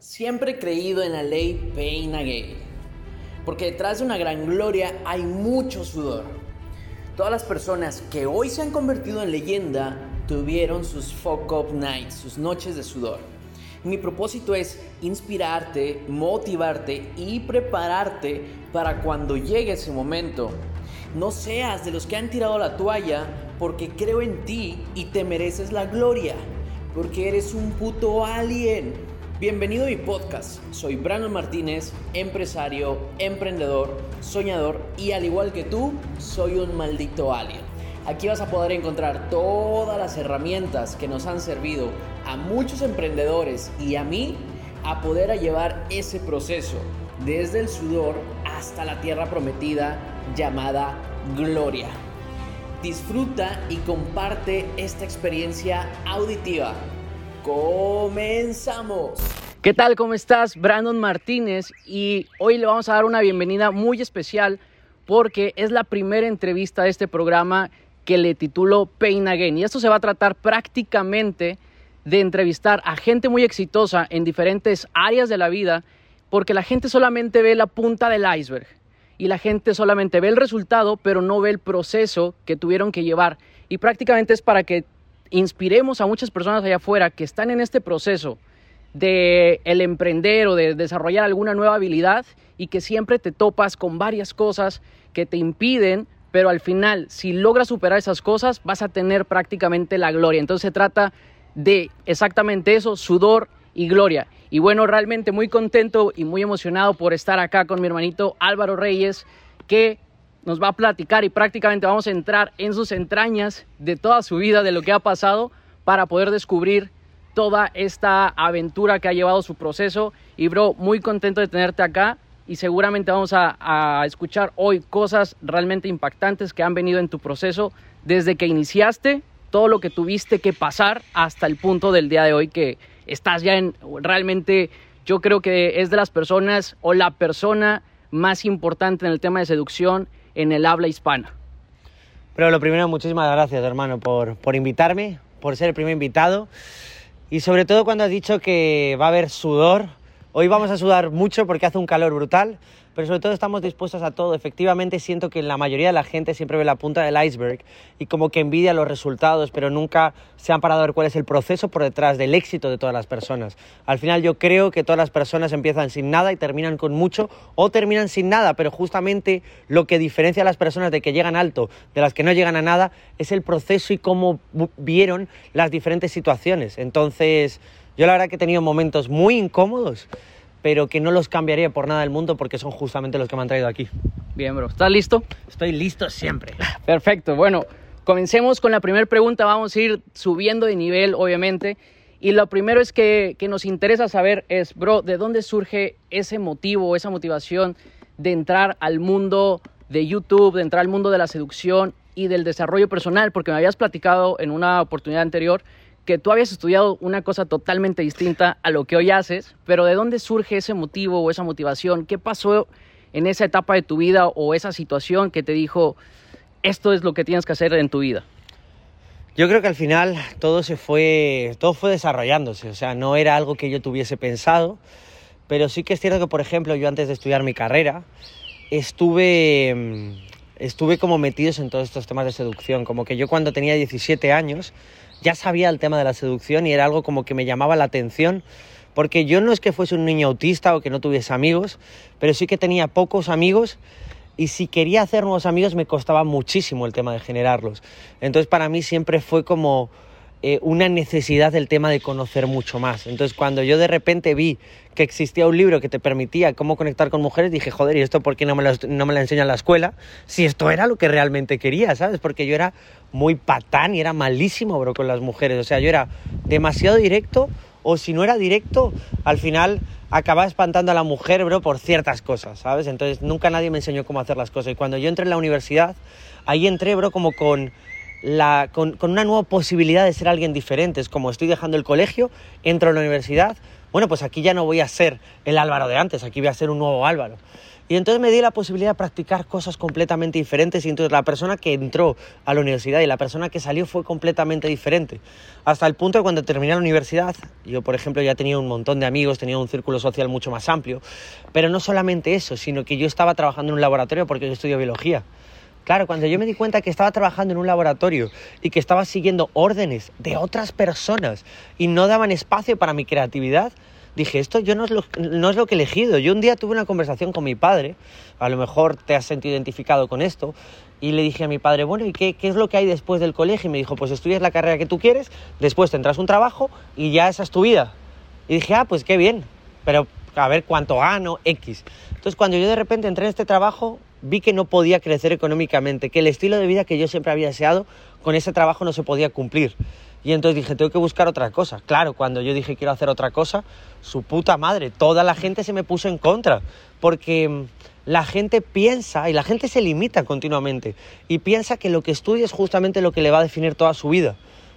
Siempre he creído en la ley Pain Again, porque detrás de una gran gloria hay mucho sudor. Todas las personas que hoy se han convertido en leyenda tuvieron sus fuck up nights, sus noches de sudor. Mi propósito es inspirarte, motivarte y prepararte para cuando llegue ese momento. No seas de los que han tirado la toalla porque creo en ti y te mereces la gloria, porque eres un puto alien. Bienvenido a mi podcast. Soy Brandon Martínez, empresario, emprendedor, soñador y al igual que tú, soy un maldito alien. Aquí vas a poder encontrar todas las herramientas que nos han servido a muchos emprendedores y a mí a poder llevar ese proceso desde el sudor hasta la tierra prometida llamada gloria. Disfruta y comparte esta experiencia auditiva Comenzamos. ¿Qué tal? ¿Cómo estás? Brandon Martínez y hoy le vamos a dar una bienvenida muy especial porque es la primera entrevista de este programa que le titulo Pain Again y esto se va a tratar prácticamente de entrevistar a gente muy exitosa en diferentes áreas de la vida porque la gente solamente ve la punta del iceberg y la gente solamente ve el resultado pero no ve el proceso que tuvieron que llevar y prácticamente es para que inspiremos a muchas personas allá afuera que están en este proceso de el emprender o de desarrollar alguna nueva habilidad y que siempre te topas con varias cosas que te impiden, pero al final si logras superar esas cosas vas a tener prácticamente la gloria. Entonces se trata de exactamente eso, sudor y gloria. Y bueno, realmente muy contento y muy emocionado por estar acá con mi hermanito Álvaro Reyes, que nos va a platicar y prácticamente vamos a entrar en sus entrañas de toda su vida, de lo que ha pasado, para poder descubrir toda esta aventura que ha llevado su proceso. Y bro, muy contento de tenerte acá y seguramente vamos a, escuchar hoy cosas realmente impactantes que han venido en tu proceso desde que iniciaste, todo lo que tuviste que pasar hasta el punto del día de hoy que estás ya en realmente, yo creo que es de las personas o la persona más importante en el tema de seducción en el habla hispana. Pero lo primero, muchísimas gracias, hermano, por, por invitarme, por ser el primer invitado. Y sobre todo cuando has dicho que va a haber sudor. Hoy vamos a sudar mucho porque hace un calor brutal pero sobre todo estamos dispuestos a todo. Efectivamente siento que la mayoría de la gente siempre ve la punta del iceberg y como que envidia los resultados, pero nunca se han parado a ver cuál es el proceso por detrás del éxito de todas las personas. Al final yo creo que todas las personas empiezan sin nada y terminan con mucho o terminan sin nada, pero justamente lo que diferencia a las personas de que llegan alto de las que no llegan a nada es el proceso y cómo vieron las diferentes situaciones. Entonces, yo la verdad que he tenido momentos muy incómodos pero que no los cambiaría por nada del mundo porque son justamente los que me han traído aquí. Bien, bro. ¿Estás listo? Estoy listo siempre. Perfecto. Bueno, comencemos con la primera pregunta. Vamos a ir subiendo de nivel, obviamente. Y lo primero es que, que nos interesa saber es, bro, ¿de dónde surge ese motivo, esa motivación de entrar al mundo de YouTube, de entrar al mundo de la seducción y del desarrollo personal? Porque me habías platicado en una oportunidad anterior que tú habías estudiado una cosa totalmente distinta a lo que hoy haces, pero ¿de dónde surge ese motivo o esa motivación? ¿Qué pasó en esa etapa de tu vida o esa situación que te dijo, esto es lo que tienes que hacer en tu vida? Yo creo que al final todo se fue, todo fue desarrollándose, o sea, no era algo que yo tuviese pensado, pero sí que es cierto que, por ejemplo, yo antes de estudiar mi carrera, estuve, mm, estuve como metidos en todos estos temas de seducción, como que yo cuando tenía 17 años, ya sabía el tema de la seducción y era algo como que me llamaba la atención, porque yo no es que fuese un niño autista o que no tuviese amigos, pero sí que tenía pocos amigos y si quería hacer nuevos amigos me costaba muchísimo el tema de generarlos. Entonces para mí siempre fue como eh, una necesidad del tema de conocer mucho más. Entonces, cuando yo de repente vi que existía un libro que te permitía cómo conectar con mujeres, dije, joder, ¿y esto por qué no me, lo, no enseña en la escuela? Si esto era lo que realmente quería, ¿sabes? Porque yo era muy patán y era malísimo, bro, con las mujeres. O sea, yo era demasiado directo o si no era directo, al final acababa espantando a la mujer, bro, por ciertas cosas, ¿sabes? Entonces, nunca nadie me enseñó cómo hacer las cosas. Y cuando yo entré en la universidad, ahí entré, bro, como con con, una nueva posibilidad de ser alguien diferente. Es como estoy dejando el colegio, entro a la universidad, bueno, pues aquí ya no voy a ser el Álvaro de antes, aquí voy a ser un nuevo Álvaro. Y entonces me di la posibilidad de practicar cosas completamente diferentes y entonces la persona que entró a la universidad y la persona que salió fue completamente diferente. Hasta el punto de cuando terminé la universidad, yo por ejemplo ya tenía un montón de amigos, tenía un círculo social mucho más amplio, pero no solamente eso, sino que yo estaba trabajando en un laboratorio porque yo estudio biología. Claro, cuando yo me di cuenta que estaba trabajando en un laboratorio y que estaba siguiendo órdenes de otras personas y no daban espacio para mi creatividad, dije, esto yo no es, lo, no es lo que he elegido. Yo un día tuve una conversación con mi padre, a lo mejor te has sentido identificado con esto, y le dije a mi padre, bueno, ¿y qué, qué es lo que hay después del colegio? Y me dijo, pues estudias la carrera que tú quieres, después tendrás un trabajo y ya esa es tu vida. Y dije, ah, pues qué bien, pero a ver cuánto gano, X. Entonces cuando yo de repente entré en este trabajo, vi que no podía crecer económicamente, que el estilo de vida que yo siempre había deseado con ese trabajo no se podía cumplir. Y entonces dije, tengo que buscar otra cosa. Claro, cuando yo dije quiero hacer otra cosa, su puta madre, toda la gente se me puso en contra, porque mm, la gente piensa y la gente se limita continuamente y piensa que lo que estudia es justamente lo que le va a definir toda su vida.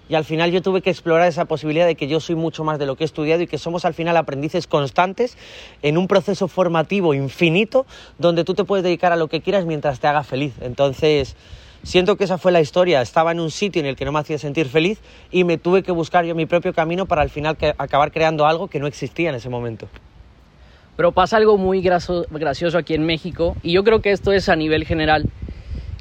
Y al final yo tuve que explorar esa posibilidad de que yo soy mucho más de lo que he estudiado y que somos al final aprendices constantes en un proceso formativo infinito donde tú te puedes dedicar a lo que quieras mientras te haga feliz. Entonces, Siento que esa fue la historia. Estaba en un sitio en el que no me hacía sentir feliz y me tuve que buscar yo mi propio camino para al final acabar creando algo que no existía en ese momento. Pero pasa algo muy gracioso aquí en México y yo creo que esto es a nivel general,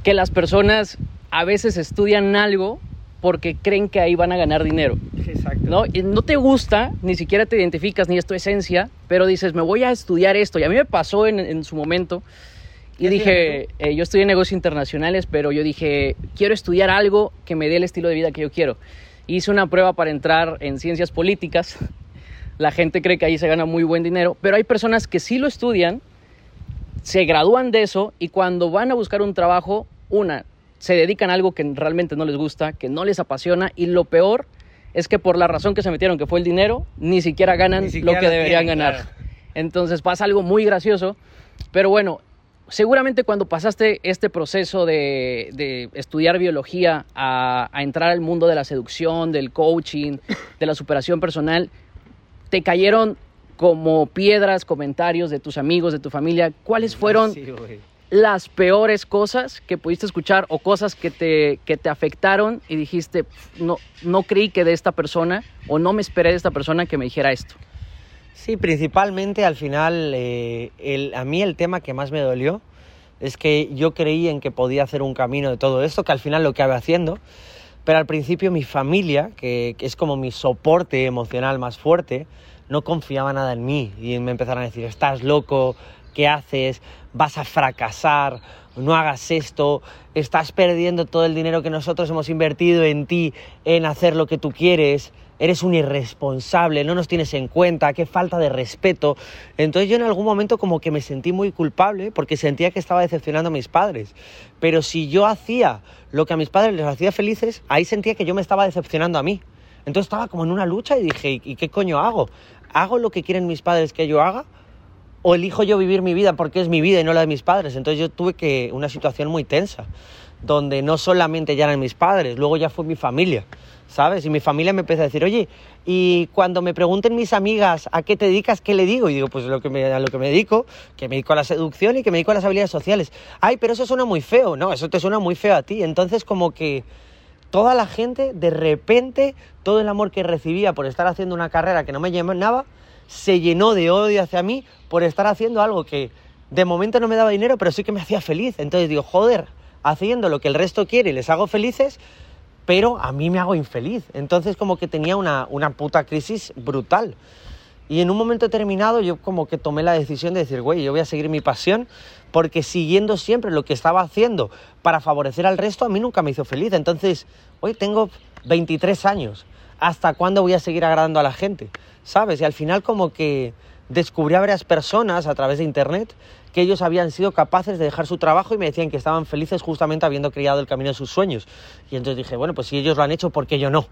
que las personas a veces estudian algo porque creen que ahí van a ganar dinero. Exacto. ¿no? Y no te gusta, ni siquiera te identificas, ni es tu esencia, pero dices, me voy a estudiar esto. Y a mí me pasó en, en su momento y dije, eh, yo estudié negocios internacionales, pero yo dije, quiero estudiar algo que me dé el estilo de vida que yo quiero. Hice una prueba para entrar en ciencias políticas. La gente cree que ahí se gana muy buen dinero, pero hay personas que sí lo estudian, se gradúan de eso y cuando van a buscar un trabajo, una, se dedican a algo que realmente no les gusta, que no les apasiona y lo peor es que por la razón que se metieron, que fue el dinero, ni siquiera ganan lo que deberían ganar. Entonces pasa algo muy gracioso, pero bueno, seguramente cuando pasaste este proceso de, estudiar biología a, entrar al mundo de la seducción, del coaching, de la superación personal, te cayeron como piedras, comentarios de tus amigos, de tu familia. ¿Cuáles fueron las peores cosas que pudiste escuchar o cosas que te, que te afectaron y dijiste, no, no creí que de esta persona o no me esperé de esta persona que me dijera esto? Sí, principalmente al final, eh, el, a mí el tema que más me dolió es que yo creí en que podía hacer un camino de todo esto, que al final lo acabé haciendo, pero al principio mi familia, que, que, es como mi soporte emocional más fuerte, no confiaba nada en mí y me empezaron a decir, estás loco, ¿qué haces? Vas a fracasar, no hagas esto, estás perdiendo todo el dinero que nosotros hemos invertido en ti, en hacer lo que tú quieres eres un irresponsable, no nos tienes en cuenta, qué falta de respeto. Entonces yo en algún momento como que me sentí muy culpable porque sentía que estaba decepcionando a mis padres. Pero si yo hacía lo que a mis padres les hacía felices, ahí sentía que yo me estaba decepcionando a mí. Entonces estaba como en una lucha y dije, ¿y qué coño hago? ¿Hago lo que quieren mis padres que yo haga? ¿O elijo yo vivir mi vida porque es mi vida y no la de mis padres? Entonces yo tuve que una situación muy tensa, donde no solamente ya eran mis padres, luego ya fue mi familia. ¿sabes? Y mi familia me empezó a decir, oye, y cuando me pregunten mis amigas a qué te dedicas, ¿qué le digo? Y digo, pues lo que me, a lo que me dedico, que me dedico a la seducción y que me dedico a las habilidades sociales. Ay, pero eso suena muy feo, no, eso te suena muy feo a ti. Entonces como que toda la gente, de repente, todo el amor que recibía por estar haciendo una carrera que no me llenaba, se llenó de odio hacia mí por estar haciendo algo que de momento no me daba dinero, pero sí que me hacía feliz. Entonces digo, joder, haciendo lo que el resto quiere les hago felices, pero a mí me hago infeliz. Entonces como que tenía una, una puta crisis brutal. Y en un momento determinado yo como que tomé la decisión de decir, güey, yo voy a seguir mi pasión porque siguiendo siempre lo que estaba haciendo para favorecer al resto, a mí nunca me hizo feliz. Entonces, hoy tengo 23 años. ¿Hasta cuándo voy a seguir agradando a la gente? ¿Sabes? Y al final como que descubrí a varias personas a través de internet que ellos habían sido capaces de dejar su trabajo y me decían que estaban felices justamente habiendo criado el camino de sus sueños. Y entonces dije, bueno, pues si ellos lo han hecho, ¿por qué yo no?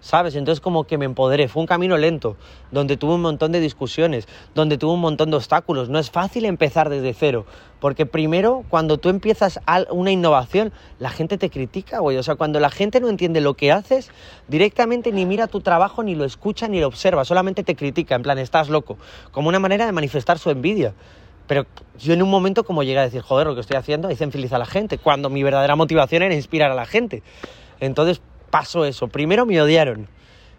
¿Sabes? Entonces como que me empoderé. Fue un camino lento, donde tuve un montón de discusiones, donde tuve un montón de obstáculos. No es fácil empezar desde cero, porque primero, cuando tú empiezas una innovación, la gente te critica, güey. O sea, cuando la gente no entiende lo que haces, directamente ni mira tu trabajo, ni lo escucha, ni lo observa, solamente te critica, en plan, estás loco, como una manera de manifestar su envidia. Pero yo en un momento como llegué a decir, joder, lo que estoy haciendo es feliz a la gente, cuando mi verdadera motivación era inspirar a la gente. Entonces pasó eso. Primero me odiaron,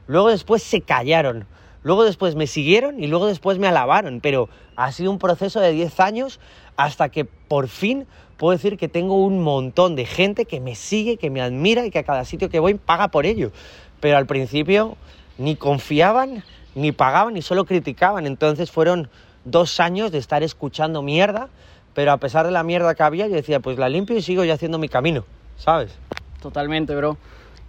luego después se callaron, luego después me siguieron y luego después me alabaron. Pero ha sido un proceso de 10 años hasta que por fin puedo decir que tengo un montón de gente que me sigue, que me admira y que a cada sitio que voy paga por ello. Pero al principio ni confiaban, ni pagaban, ni solo criticaban. Entonces fueron dos años de estar escuchando mierda, pero a pesar de la mierda que había, yo decía, pues la limpio y sigo yo haciendo mi camino, ¿sabes? Totalmente, bro.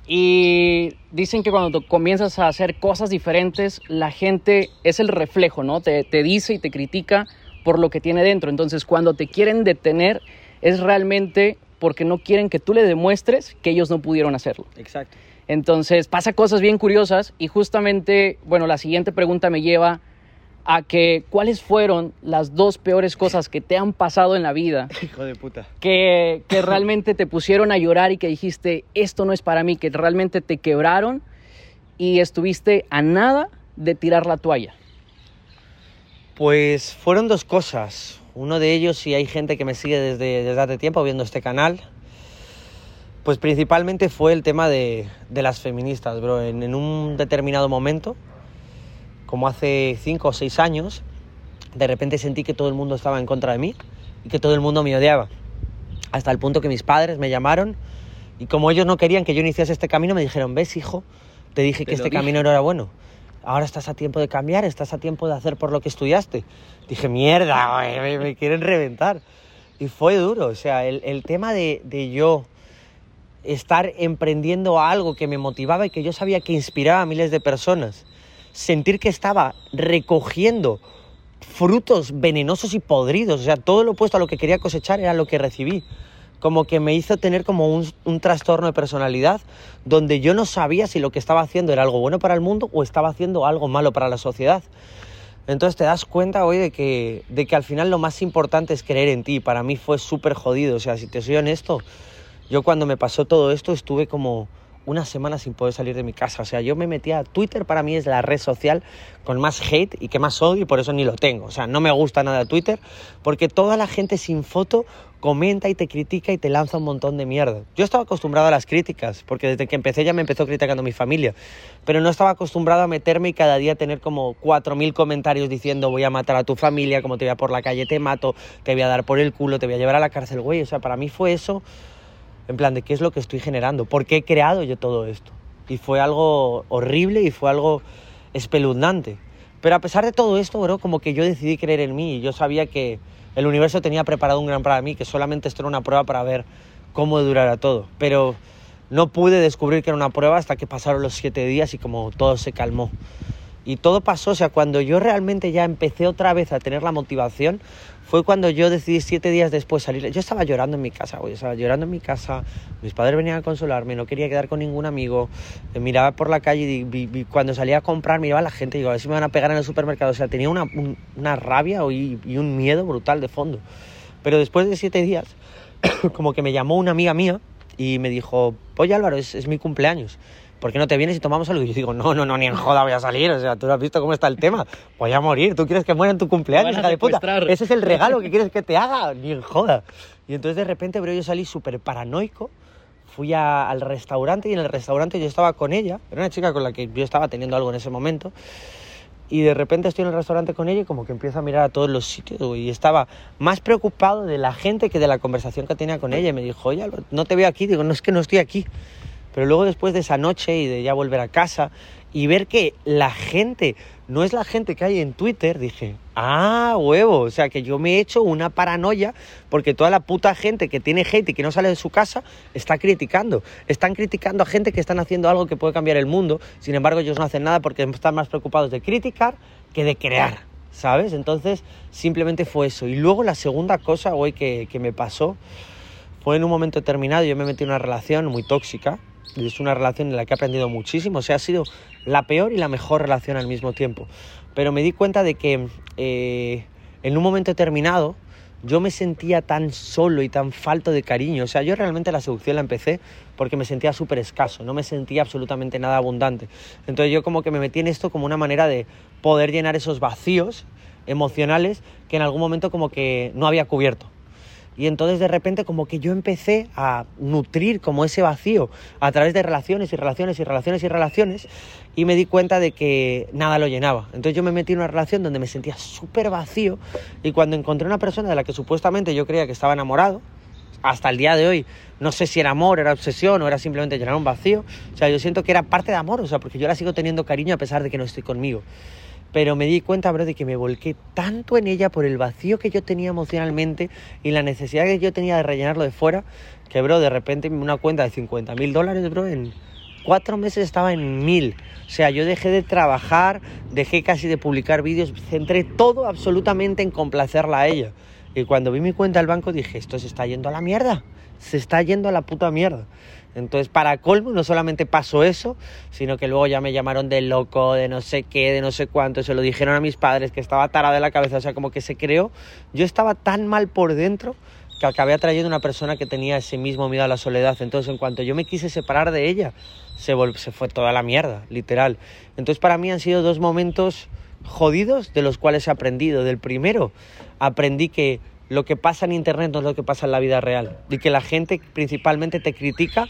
Y dicen que cuando comienzas a hacer cosas diferentes, la gente es el reflejo, ¿no? Te, te dice y te critica por lo que tiene dentro. Entonces, cuando te quieren detener, es realmente porque no quieren que tú le demuestres que ellos no pudieron hacerlo. Exacto. Entonces, pasa cosas bien curiosas y justamente, bueno, la siguiente pregunta me lleva a que cuáles fueron las dos peores cosas que te han pasado en la vida. Hijo de puta. Que, que realmente te pusieron a llorar y que dijiste, esto no es para mí, que realmente te quebraron y estuviste a nada de tirar la toalla. Pues fueron dos cosas. Uno de ellos, si hay gente que me sigue desde, desde hace tiempo viendo este canal, pues principalmente fue el tema de, de las feministas, bro. En, en un determinado momento, como hace cinco o seis años, de repente sentí que todo el mundo estaba en contra de mí y que todo el mundo me odiaba. Hasta el punto que mis padres me llamaron y como ellos no querían que yo iniciase este camino, me dijeron, ves hijo, te dije que Te este dije. camino no era bueno. Ahora estás a tiempo de cambiar, estás a tiempo de hacer por lo que estudiaste. Dije, mierda, me, me quieren reventar. Y fue duro, o sea, el, el tema de, de yo estar emprendiendo algo que me motivaba y que yo sabía que inspiraba a miles de personas, sentir que estaba recogiendo frutos venenosos y podridos, o sea, todo lo opuesto a lo que quería cosechar era lo que recibí. Como que me hizo tener como un, un trastorno de personalidad donde yo no sabía si lo que estaba haciendo era algo bueno para el mundo o estaba haciendo algo malo para la sociedad. Entonces te das cuenta hoy de que, de que al final lo más importante es creer en ti. Para mí fue súper jodido, o sea, si te soy honesto, yo cuando me pasó todo esto estuve como una semana sin poder salir de mi casa. O sea, yo me metía a Twitter, para mí es la red social con más hate y que más odio y por eso ni lo tengo. O sea, no me gusta nada Twitter porque toda la gente sin foto comenta y te critica y te lanza un montón de mierda. Yo estaba acostumbrado a las críticas porque desde que empecé ya me empezó criticando mi familia, pero no estaba acostumbrado a meterme y cada día tener como 4.000 comentarios diciendo voy a matar a tu familia, como te vea por la calle te mato, te voy a dar por el culo, te voy a llevar a la cárcel, güey. O sea, para mí fue eso en plan de qué es lo que estoy generando, por qué he creado yo todo esto. Y fue algo horrible y fue algo espeluznante. Pero a pesar de todo esto, bro, como que yo decidí creer en mí y yo sabía que el universo tenía preparado un gran para mí, que solamente esto era una prueba para ver cómo durara todo. Pero no pude descubrir que era una prueba hasta que pasaron los siete días y como todo se calmó. Y todo pasó, o sea, cuando yo realmente ya empecé otra vez a tener la motivación, fue cuando yo decidí siete días después salir. Yo estaba llorando en mi casa, güey, estaba llorando en mi casa. Mis padres venían a consolarme, no quería quedar con ningún amigo. Eh, miraba por la calle y vi- cuando salía a comprar miraba a la gente y digo, a ver si me van a pegar en el supermercado. O sea, tenía una, un- una rabia y, un miedo brutal de fondo. Pero después de siete días, como que me llamó una amiga mía y me dijo, oye Álvaro, es mi cumpleaños. ¿Por qué no te vienes y tomamos algo? Y yo digo, no, no, no, ni en joda voy a salir. O sea, tú no has visto cómo está el tema. Voy a morir. ¿Tú quieres que muera en tu cumpleaños, hija de puta? Ese es el regalo que quieres que te haga. Ni en joda. Y entonces de repente, bro, yo salí súper paranoico. Fui a- al restaurante y en el restaurante yo estaba con ella. Era una chica con la que yo estaba teniendo algo en ese momento. Y de repente estoy en el restaurante con ella y como que empiezo a mirar a todos los sitios y estaba más preocupado de la gente que de la conversación que tenía con ella. Y me dijo, oye, no te veo aquí. Digo, no es que no estoy aquí. Pero luego después de esa noche y de ya volver a casa y ver que la gente no es la gente que hay en Twitter, dije, ah, huevo, o sea que yo me he hecho una paranoia porque toda la puta gente que tiene hate y que no sale de su casa está criticando. Están criticando a gente que están haciendo algo que puede cambiar el mundo, sin embargo ellos no hacen nada porque están más preocupados de criticar que de crear, ¿sabes? Entonces simplemente fue eso. Y luego la segunda cosa, güey, que, que me pasó fue en un momento determinado, yo me metí en una relación muy tóxica, es una relación en la que he aprendido muchísimo, o sea, ha sido la peor y la mejor relación al mismo tiempo. Pero me di cuenta de que eh, en un momento determinado yo me sentía tan solo y tan falto de cariño, o sea, yo realmente la seducción la empecé porque me sentía súper escaso, no me sentía absolutamente nada abundante. Entonces yo como que me metí en esto como una manera de poder llenar esos vacíos emocionales que en algún momento como que no había cubierto. Y entonces de repente como que yo empecé a nutrir como ese vacío a través de relaciones y relaciones y relaciones y relaciones y me di cuenta de que nada lo llenaba. Entonces yo me metí en una relación donde me sentía súper vacío y cuando encontré una persona de la que supuestamente yo creía que estaba enamorado, hasta el día de hoy no sé si era amor, era obsesión o era simplemente llenar un vacío. O sea, yo siento que era parte de amor, o sea, porque yo la sigo teniendo cariño a pesar de que no estoy conmigo pero me di cuenta, bro, de que me volqué tanto en ella por el vacío que yo tenía emocionalmente y la necesidad que yo tenía de rellenarlo de fuera, que, bro, de repente una cuenta de 50 mil dólares, bro, en cuatro meses estaba en mil. O sea, yo dejé de trabajar, dejé casi de publicar vídeos, centré todo absolutamente en complacerla a ella. Y cuando vi mi cuenta al banco dije, esto se está yendo a la mierda, se está yendo a la puta mierda. Entonces, para colmo, no solamente pasó eso, sino que luego ya me llamaron de loco, de no sé qué, de no sé cuánto, se lo dijeron a mis padres que estaba tarada de la cabeza, o sea, como que se creó. Yo estaba tan mal por dentro que acabé atrayendo una persona que tenía ese mismo miedo a la soledad. Entonces, en cuanto yo me quise separar de ella, se, se fue toda la mierda, literal. Entonces, para mí han sido dos momentos jodidos de los cuales he aprendido. Del primero, aprendí que lo que pasa en Internet no es lo que pasa en la vida real. Y que la gente principalmente te critica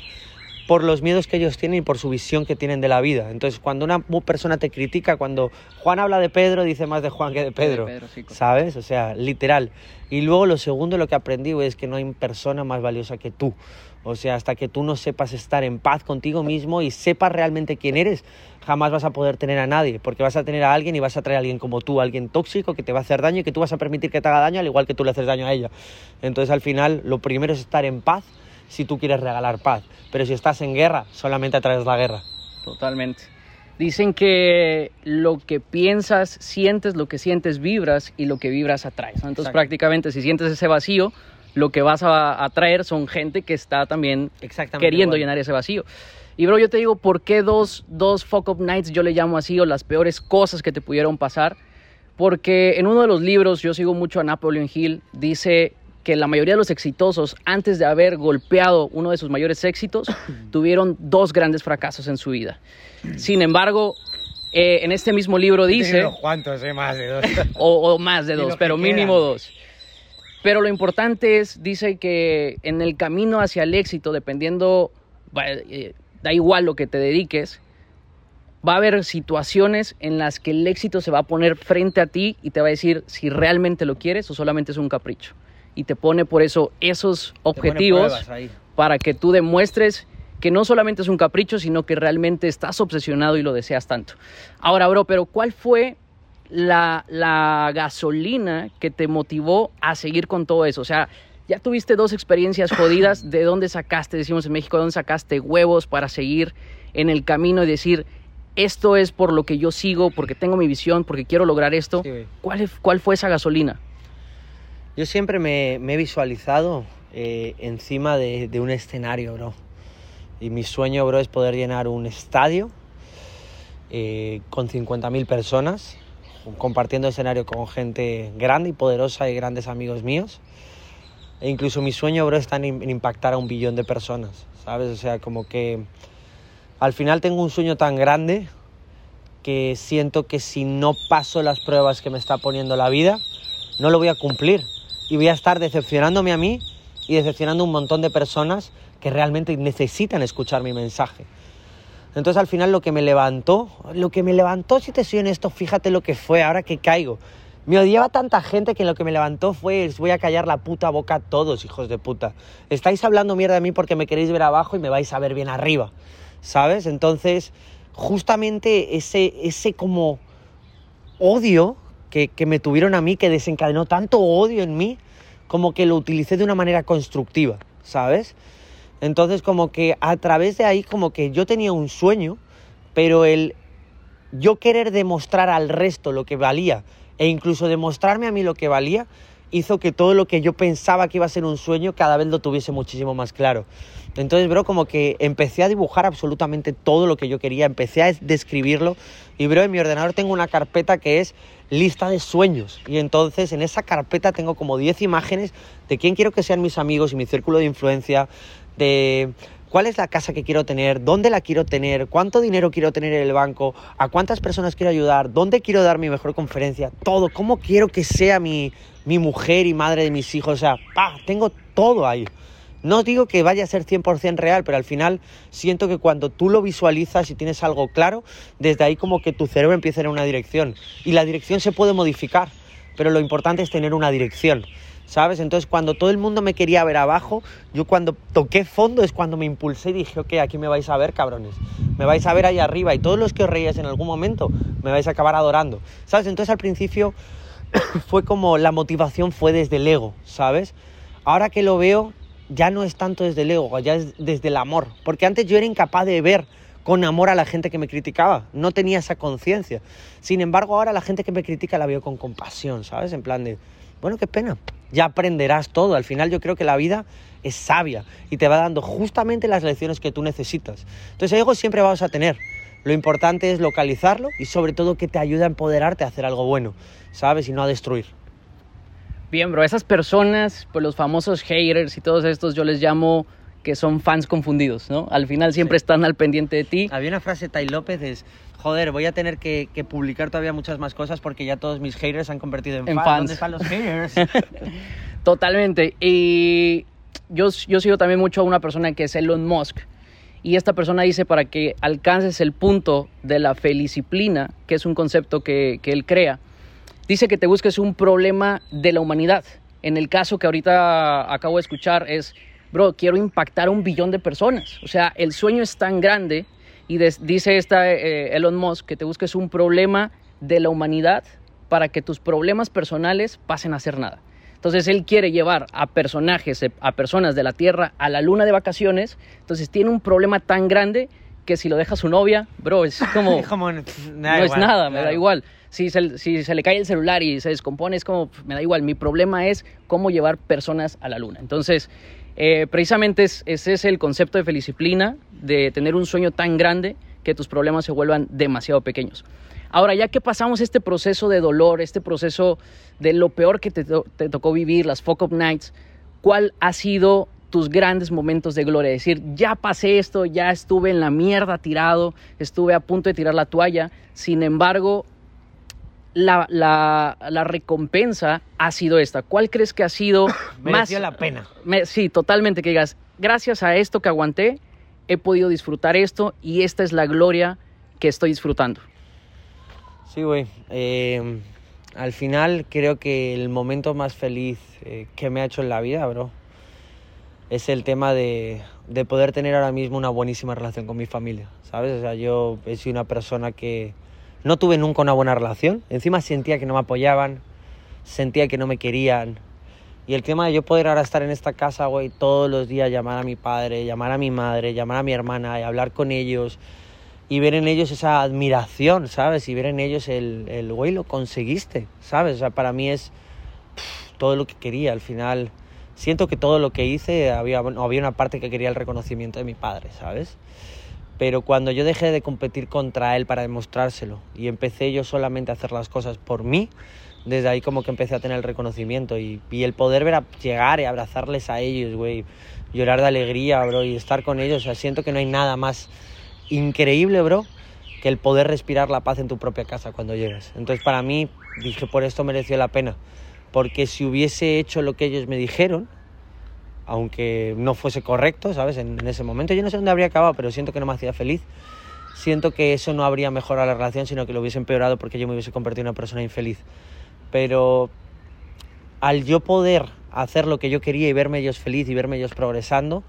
por los miedos que ellos tienen y por su visión que tienen de la vida. Entonces, cuando una persona te critica, cuando Juan habla de Pedro, dice más de Juan que de Pedro, ¿sabes? O sea, literal. Y luego lo segundo, lo que aprendí es que no hay persona más valiosa que tú. O sea, hasta que tú no sepas estar en paz contigo mismo y sepas realmente quién eres, jamás vas a poder tener a nadie, porque vas a tener a alguien y vas a traer a alguien como tú, alguien tóxico que te va a hacer daño y que tú vas a permitir que te haga daño al igual que tú le haces daño a ella. Entonces, al final, lo primero es estar en paz si tú quieres regalar paz, pero si estás en guerra, solamente atraes la guerra. Totalmente. Dicen que lo que piensas, sientes, lo que sientes, vibras y lo que vibras atraes. Entonces, prácticamente, si sientes ese vacío, lo que vas a atraer son gente que está también queriendo llenar ese vacío. Y bro, yo te digo, ¿por qué dos, dos fuck up nights yo le llamo así o las peores cosas que te pudieron pasar? Porque en uno de los libros, yo sigo mucho a Napoleon Hill, dice que la mayoría de los exitosos, antes de haber golpeado uno de sus mayores éxitos, tuvieron dos grandes fracasos en su vida. Sin embargo, eh, en este mismo libro dice... ¿Cuántos? Eh, más de dos. o, más de dos, pero mínimo dos. Pero lo importante es, dice que en el camino hacia el éxito, dependiendo, eh, da igual lo que te dediques, va a haber situaciones en las que el éxito se va a poner frente a ti y te va a decir si realmente lo quieres o solamente es un capricho. Y te pone por eso esos objetivos para que tú demuestres que no solamente es un capricho, sino que realmente estás obsesionado y lo deseas tanto. Ahora, bro, pero ¿cuál fue la, gasolina que te motivó a seguir con todo eso? O sea, ya tuviste dos experiencias jodidas, ¿de dónde sacaste, decimos en México, de dónde sacaste huevos para seguir en el camino y decir, esto es por lo que yo sigo, porque tengo mi visión, porque quiero lograr esto? ¿Cuál, ¿Cuál, fue esa gasolina? Yo siempre me, he visualizado eh, encima de, un escenario, bro. Y mi sueño, bro, es poder llenar un estadio eh, con 50.000 personas compartiendo escenario con gente grande y poderosa y grandes amigos míos. E incluso mi sueño, bro, está en, impactar a un billón de personas, ¿sabes? O sea, como que al final tengo un sueño tan grande que siento que si no paso las pruebas que me está poniendo la vida, no lo voy a cumplir. Y voy a estar decepcionándome a mí y decepcionando a un montón de personas que realmente necesitan escuchar mi mensaje. Entonces al final lo que me levantó, lo que me levantó, si te soy honesto, fíjate lo que fue, ahora que caigo. Me odiaba tanta gente que lo que me levantó fue, voy a callar la puta boca a todos, hijos de puta. Estáis hablando mierda de mí porque me queréis ver abajo y me vais a ver bien arriba, ¿sabes? Entonces, justamente ese, ese como odio que me tuvieron a mí, que desencadenó tanto odio en mí, como que lo utilicé de una manera constructiva, ¿sabes? Entonces como que a través de ahí como que yo tenía un sueño, pero el yo querer demostrar al resto lo que valía e incluso demostrarme a mí lo que valía, hizo que todo lo que yo pensaba que iba a ser un sueño cada vez lo tuviese muchísimo más claro. Entonces, bro, como que empecé a dibujar absolutamente todo lo que yo quería, empecé a describirlo y, bro, en mi ordenador tengo una carpeta que es lista de sueños y entonces en esa carpeta tengo como 10 imágenes de quién quiero que sean mis amigos y mi círculo de influencia, de cuál es la casa que quiero tener, dónde la quiero tener, cuánto dinero quiero tener en el banco, a cuántas personas quiero ayudar, dónde quiero dar mi mejor conferencia, todo, cómo quiero que sea mi, mi mujer y madre de mis hijos, o sea, pa, tengo todo ahí. No digo que vaya a ser 100% real, pero al final siento que cuando tú lo visualizas y tienes algo claro, desde ahí como que tu cerebro empieza en una dirección. Y la dirección se puede modificar, pero lo importante es tener una dirección. ¿Sabes? Entonces cuando todo el mundo me quería ver abajo, yo cuando toqué fondo es cuando me impulsé y dije, ok, aquí me vais a ver, cabrones, me vais a ver ahí arriba y todos los que os reíais en algún momento me vais a acabar adorando, ¿sabes? Entonces al principio fue como la motivación fue desde el ego, ¿sabes? Ahora que lo veo, ya no es tanto desde el ego, ya es desde el amor, porque antes yo era incapaz de ver con amor a la gente que me criticaba, no tenía esa conciencia. Sin embargo, ahora la gente que me critica la veo con compasión, ¿sabes? En plan de, bueno, qué pena, ya aprenderás todo. Al final yo creo que la vida es sabia y te va dando justamente las lecciones que tú necesitas. Entonces ego siempre vamos a tener. Lo importante es localizarlo y sobre todo que te ayude a empoderarte a hacer algo bueno, ¿sabes? Y no a destruir. Bien, bro, esas personas, pues los famosos haters y todos estos, yo les llamo que son fans confundidos, ¿no? Al final siempre están al pendiente de ti. Había una frase de Tai López, es, joder, voy a tener que, publicar todavía muchas más cosas porque ya todos mis haters se han convertido en, fans. ¿Dónde están los haters? Totalmente. Y yo, yo sigo también mucho a una persona que es Elon Musk. Y esta persona dice para que alcances el punto de la feliciplina, que es un concepto que, que él crea, dice que te busques un problema de la humanidad. En el caso que ahorita acabo de escuchar es bro, quiero impactar a un billón de personas. O sea, el sueño es tan grande y dice esta eh, Elon Musk que te busques un problema de la humanidad para que tus problemas personales pasen a ser nada. Entonces él quiere llevar a personajes, a personas de la Tierra a la luna de vacaciones. Entonces tiene un problema tan grande que si lo deja su novia, bro, es como... no es nada, me da igual. Si se, si se le cae el celular y se descompone, es como, me da igual. Mi problema es cómo llevar personas a la luna. Entonces, eh, precisamente ese es el concepto de feliciplina, de tener un sueño tan grande que tus problemas se vuelvan demasiado pequeños. Ahora, ya que pasamos este proceso de dolor, este proceso de lo peor que te, tocó vivir, las fuck up nights, ¿cuál ha sido tus grandes momentos de gloria? Es decir, ya pasé esto, ya estuve en la mierda tirado, estuve a punto de tirar la toalla, sin embargo, la, la, recompensa ha sido esta? ¿Cuál crees que ha sido más... la pena. sí, totalmente, que digas, gracias a esto que aguanté, he podido disfrutar esto y esta es la gloria que estoy disfrutando. Sí, güey. Eh, al final creo que el momento más feliz eh, que me ha hecho en la vida, bro, es el tema de, de poder tener ahora mismo una buenísima relación con mi familia, ¿sabes? O sea, yo he sido una persona que no tuve nunca una buena relación. Encima sentía que no me apoyaban, sentía que no me querían. Y el tema de yo poder ahora estar en esta casa, güey, todos los días llamar a mi padre, llamar a mi madre, llamar a mi hermana y hablar con ellos y ver en ellos esa admiración, ¿sabes? Y ver en ellos el, el güey, lo conseguiste, ¿sabes? O sea, para mí es todo lo que quería. Al final, siento que todo lo que hice, había, había una parte que quería el reconocimiento de mi padre, ¿sabes? Pero cuando yo dejé de competir contra él para demostrárselo y empecé yo solamente a hacer las cosas por mí, desde ahí como que empecé a tener el reconocimiento y, el poder ver a llegar y abrazarles a ellos, güey, llorar de alegría, bro, y estar con ellos, o siento que no hay nada más increíble, bro, que el poder respirar la paz en tu propia casa cuando llegas. Entonces para mí dije, por esto mereció la pena, porque si hubiese hecho lo que ellos me dijeron, aunque no fuese correcto, ¿sabes? En, ese momento yo no sé dónde habría acabado, pero siento que no me hacía feliz. Siento que eso no habría mejorado la relación, sino que lo hubiese empeorado porque yo me hubiese convertido en una persona infeliz. Pero al yo poder hacer lo que yo quería y verme ellos feliz y verme ellos progresando,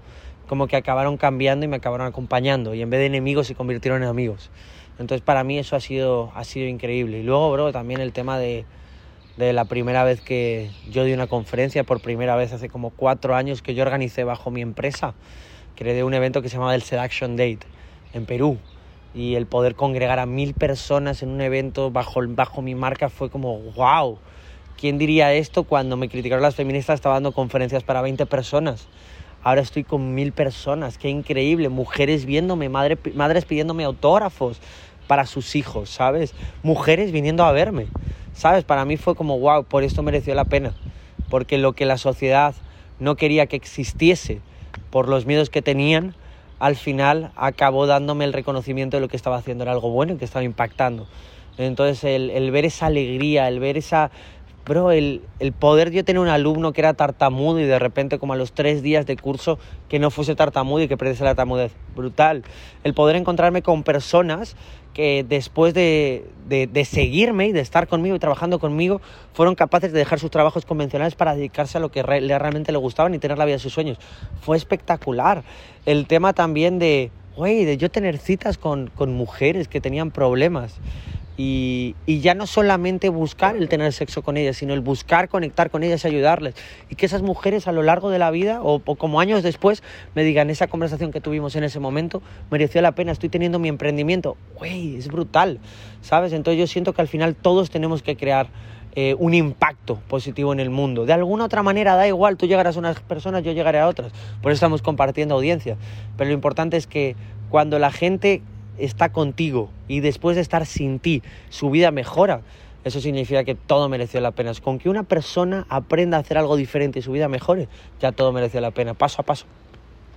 como que acabaron cambiando y me acabaron acompañando. Y en vez de enemigos se convirtieron en amigos. Entonces para mí eso ha sido, ha sido increíble. Y luego, bro, también el tema de, de la primera vez que yo di una conferencia, por primera vez hace como cuatro años que yo organicé bajo mi empresa, creé un evento que se llamaba el Seduction Date en Perú. Y el poder congregar a mil personas en un evento bajo, bajo mi marca fue como, wow, ¿quién diría esto cuando me criticaron las feministas estaba dando conferencias para 20 personas? Ahora estoy con mil personas, qué increíble, mujeres viéndome, madre, madres pidiéndome autógrafos para sus hijos, ¿sabes? Mujeres viniendo a verme. ¿Sabes? Para mí fue como, wow, por esto mereció la pena. Porque lo que la sociedad no quería que existiese por los miedos que tenían, al final acabó dándome el reconocimiento de lo que estaba haciendo, era algo bueno y que estaba impactando. Entonces el, el ver esa alegría, el ver esa, bro, el, el, poder yo tener un alumno que era tartamudo y de repente como a los tres días de curso que no fuese tartamudo y que perdiese la tartamudez, brutal. El poder encontrarme con personas que después de, de, de, seguirme y de estar conmigo y trabajando conmigo, fueron capaces de dejar sus trabajos convencionales para dedicarse a lo que re, realmente le gustaban y tener la vida de sus sueños. Fue espectacular. El tema también de, güey, de yo tener citas con, con mujeres que tenían problemas. Y, ya no solamente buscar el tener sexo con ellas, sino el buscar conectar con ellas y ayudarles. Y que esas mujeres a lo largo de la vida o, o, como años después me digan, esa conversación que tuvimos en ese momento mereció la pena, estoy teniendo mi emprendimiento. Güey, es brutal, ¿sabes? Entonces yo siento que al final todos tenemos que crear eh, un impacto positivo en el mundo. De alguna otra manera da igual, tú llegarás a unas personas, yo llegaré a otras. Por eso estamos compartiendo audiencia. Pero lo importante es que cuando la gente está contigo y después de estar sin ti, su vida mejora, eso significa que todo mereció la pena. Con que una persona aprenda a hacer algo diferente y su vida mejore, ya todo mereció la pena, paso a paso.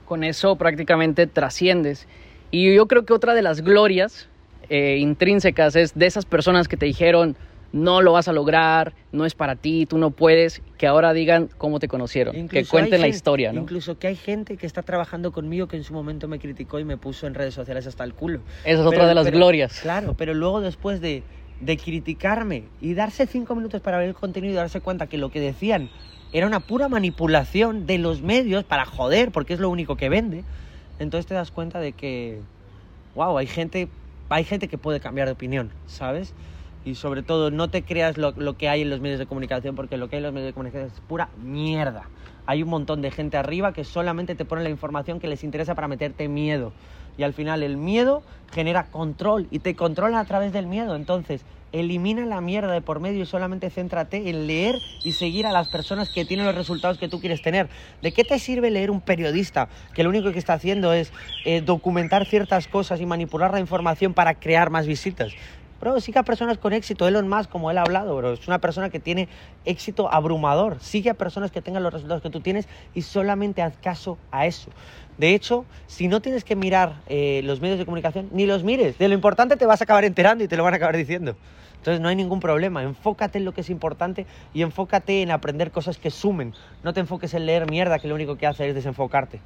Con eso prácticamente trasciendes. Y yo creo que otra de las glorias eh, intrínsecas es de esas personas que te dijeron, no lo vas a lograr, no es para ti, tú no puedes, que ahora digan cómo te conocieron, incluso que cuenten la gente, historia, ¿no? Incluso que hay gente que está trabajando conmigo que en su momento me criticó y me puso en redes sociales hasta el culo. Esa es otra de las pero, glorias. Claro, pero luego después de, de criticarme y darse cinco minutos para ver el contenido y darse cuenta que lo que decían era una pura manipulación de los medios para joder, porque es lo único que vende, entonces te das cuenta de que, wow, hay gente, hay gente que puede cambiar de opinión, ¿sabes? Y sobre todo no te creas lo, lo, que hay en los medios de comunicación porque lo que hay en los medios de comunicación es pura mierda. Hay un montón de gente arriba que solamente te pone la información que les interesa para meterte miedo. Y al final el miedo genera control y te controla a través del miedo. Entonces, elimina la mierda de por medio y solamente céntrate en leer y seguir a las personas que tienen los resultados que tú quieres tener. ¿De qué te sirve leer un periodista que lo único que está haciendo es eh, documentar ciertas cosas y manipular la información para crear más visitas? Bro, sigue a personas con éxito. Elon Musk, como él ha hablado, bro, es una persona que tiene éxito abrumador. Sigue a personas que tengan los resultados que tú tienes y solamente haz caso a eso. De hecho, si no tienes que mirar eh, los medios de comunicación, ni los mires. De lo importante te vas a acabar enterando y te lo van a acabar diciendo. Entonces no hay ningún problema. Enfócate en lo que es importante y enfócate en aprender cosas que sumen. No te enfoques en leer mierda, que lo único que hace es desenfocarte.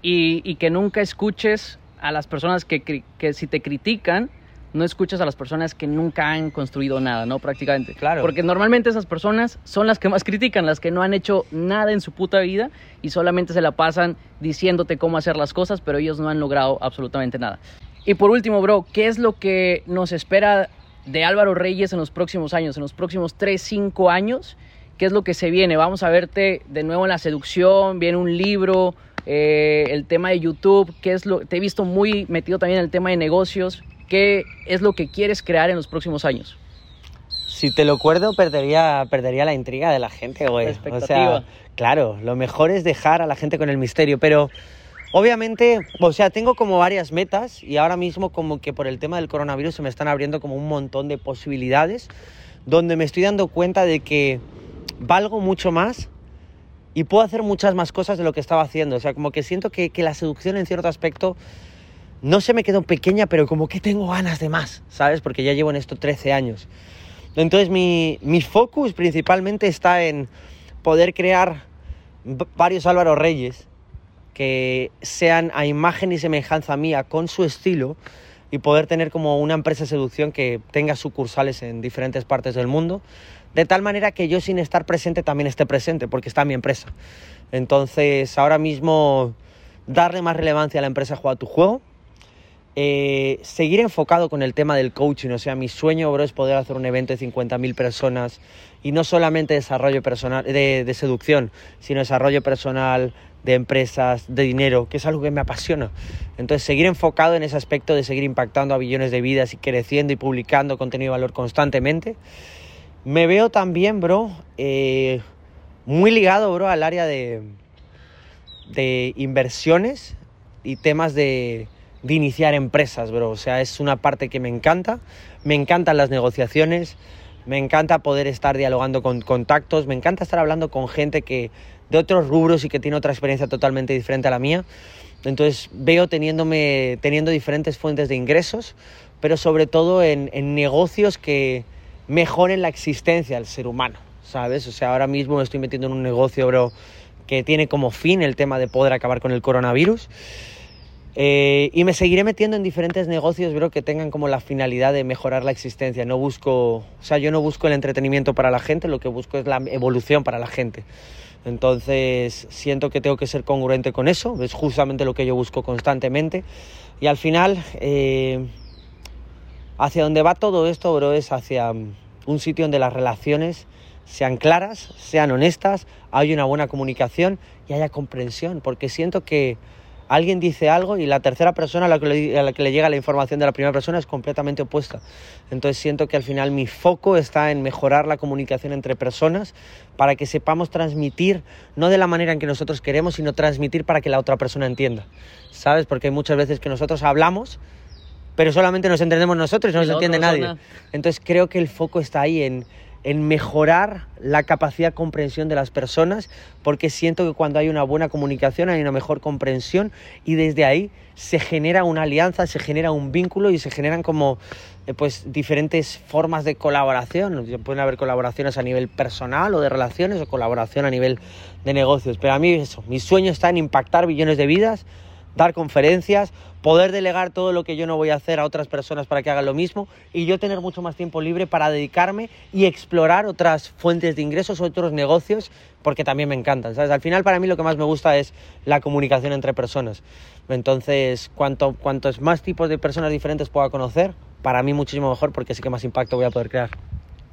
Y, y que nunca escuches a las personas que, que si te critican, no escuchas a las personas que nunca han construido nada, ¿no? Prácticamente. Claro. Porque normalmente esas personas son las que más critican, las que no han hecho nada en su puta vida y solamente se la pasan diciéndote cómo hacer las cosas, pero ellos no han logrado absolutamente nada. Y por último, bro, ¿qué es lo que nos espera de Álvaro Reyes en los próximos años, en los próximos 3, 5 años? ¿Qué es lo que se viene? Vamos a verte de nuevo en la seducción, viene un libro, eh, el tema de YouTube, ¿qué es lo? Te he visto muy metido también en el tema de negocios. ¿Qué es lo que quieres crear en los próximos años? Si te lo acuerdo, perdería, perdería la intriga de la gente, güey. O sea, claro, lo mejor es dejar a la gente con el misterio, pero obviamente, o sea, tengo como varias metas y ahora mismo como que por el tema del coronavirus se me están abriendo como un montón de posibilidades donde me estoy dando cuenta de que valgo mucho más y puedo hacer muchas más cosas de lo que estaba haciendo. O sea, como que siento que, que la seducción en cierto aspecto no se me quedó pequeña, pero como que tengo ganas de más, ¿sabes? Porque ya llevo en esto 13 años. Entonces mi, mi focus principalmente está en poder crear varios Álvaro Reyes que sean a imagen y semejanza mía con su estilo y poder tener como una empresa de seducción que tenga sucursales en diferentes partes del mundo, de tal manera que yo sin estar presente también esté presente, porque está mi empresa. Entonces ahora mismo darle más relevancia a la empresa Juega tu Juego, eh, seguir enfocado con el tema del coaching, o sea, mi sueño, bro, es poder hacer un evento de 50.000 personas y no solamente desarrollo personal, de, seducción, sino desarrollo personal, de empresas, de dinero, que es algo que me apasiona. Entonces, seguir enfocado en ese aspecto de seguir impactando a billones de vidas y creciendo y publicando contenido de valor constantemente. Me veo también, bro, eh, muy ligado, bro, al área de, de inversiones y temas de de iniciar empresas, bro. O sea, es una parte que me encanta. Me encantan las negociaciones, me encanta poder estar dialogando con contactos, me encanta estar hablando con gente que de otros rubros y que tiene otra experiencia totalmente diferente a la mía. Entonces veo teniéndome, teniendo diferentes fuentes de ingresos, pero sobre todo en, en negocios que mejoren la existencia del ser humano, ¿sabes? O sea, ahora mismo me estoy metiendo en un negocio, bro, que tiene como fin el tema de poder acabar con el coronavirus. Eh, y me seguiré metiendo en diferentes negocios, bro, que tengan como la finalidad de mejorar la existencia. No busco, o sea, yo no busco el entretenimiento para la gente, lo que busco es la evolución para la gente. Entonces, siento que tengo que ser congruente con eso, es justamente lo que yo busco constantemente. Y al final, eh, hacia donde va todo esto, bro, es hacia un sitio donde las relaciones sean claras, sean honestas, haya una buena comunicación y haya comprensión, porque siento que alguien dice algo y la tercera persona a la, que le, a la que le llega la información de la primera persona es completamente opuesta. Entonces siento que al final mi foco está en mejorar la comunicación entre personas para que sepamos transmitir, no de la manera en que nosotros queremos, sino transmitir para que la otra persona entienda. ¿Sabes? Porque hay muchas veces que nosotros hablamos, pero solamente nos entendemos nosotros y no nos entiende nadie. Entonces creo que el foco está ahí en, en mejorar la capacidad de comprensión de las personas, porque siento que cuando hay una buena comunicación hay una mejor comprensión y desde ahí se genera una alianza, se genera un vínculo y se generan como eh, pues diferentes formas de colaboración. Pueden haber colaboraciones a nivel personal o de relaciones o colaboración a nivel de negocios. Pero a mí eso, mi sueño está en impactar billones de vidas dar conferencias, poder delegar todo lo que yo no voy a hacer a otras personas para que hagan lo mismo y yo tener mucho más tiempo libre para dedicarme y explorar otras fuentes de ingresos, otros negocios, porque también me encantan. ¿sabes? Al final para mí lo que más me gusta es la comunicación entre personas. Entonces, cuanto, cuantos más tipos de personas diferentes pueda conocer, para mí muchísimo mejor porque sí que más impacto voy a poder crear.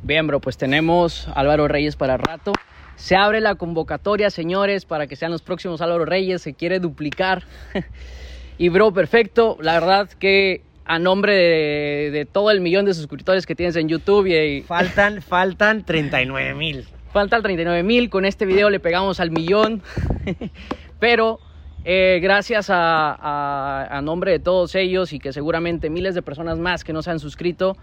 Bien, bro, pues tenemos Álvaro Reyes para rato. Se abre la convocatoria, señores, para que sean los próximos Álvaro Reyes. Se quiere duplicar. y, bro, perfecto. La verdad que a nombre de, de todo el millón de suscriptores que tienes en YouTube y, Faltan, faltan 39 mil. falta el 39 mil. Con este video le pegamos al millón. Pero eh, gracias a, a- a nombre de todos ellos y que seguramente miles de personas más que no se han suscrito,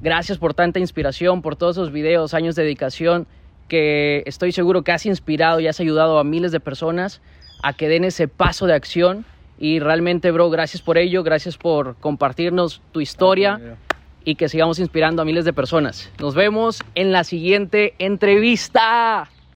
gracias por tanta inspiración, por todos esos videos, años de dedicación que estoy seguro que has inspirado y has ayudado a miles de personas a que den ese paso de acción. Y realmente, bro, gracias por ello, gracias por compartirnos tu historia y que sigamos inspirando a miles de personas. Nos vemos en la siguiente entrevista.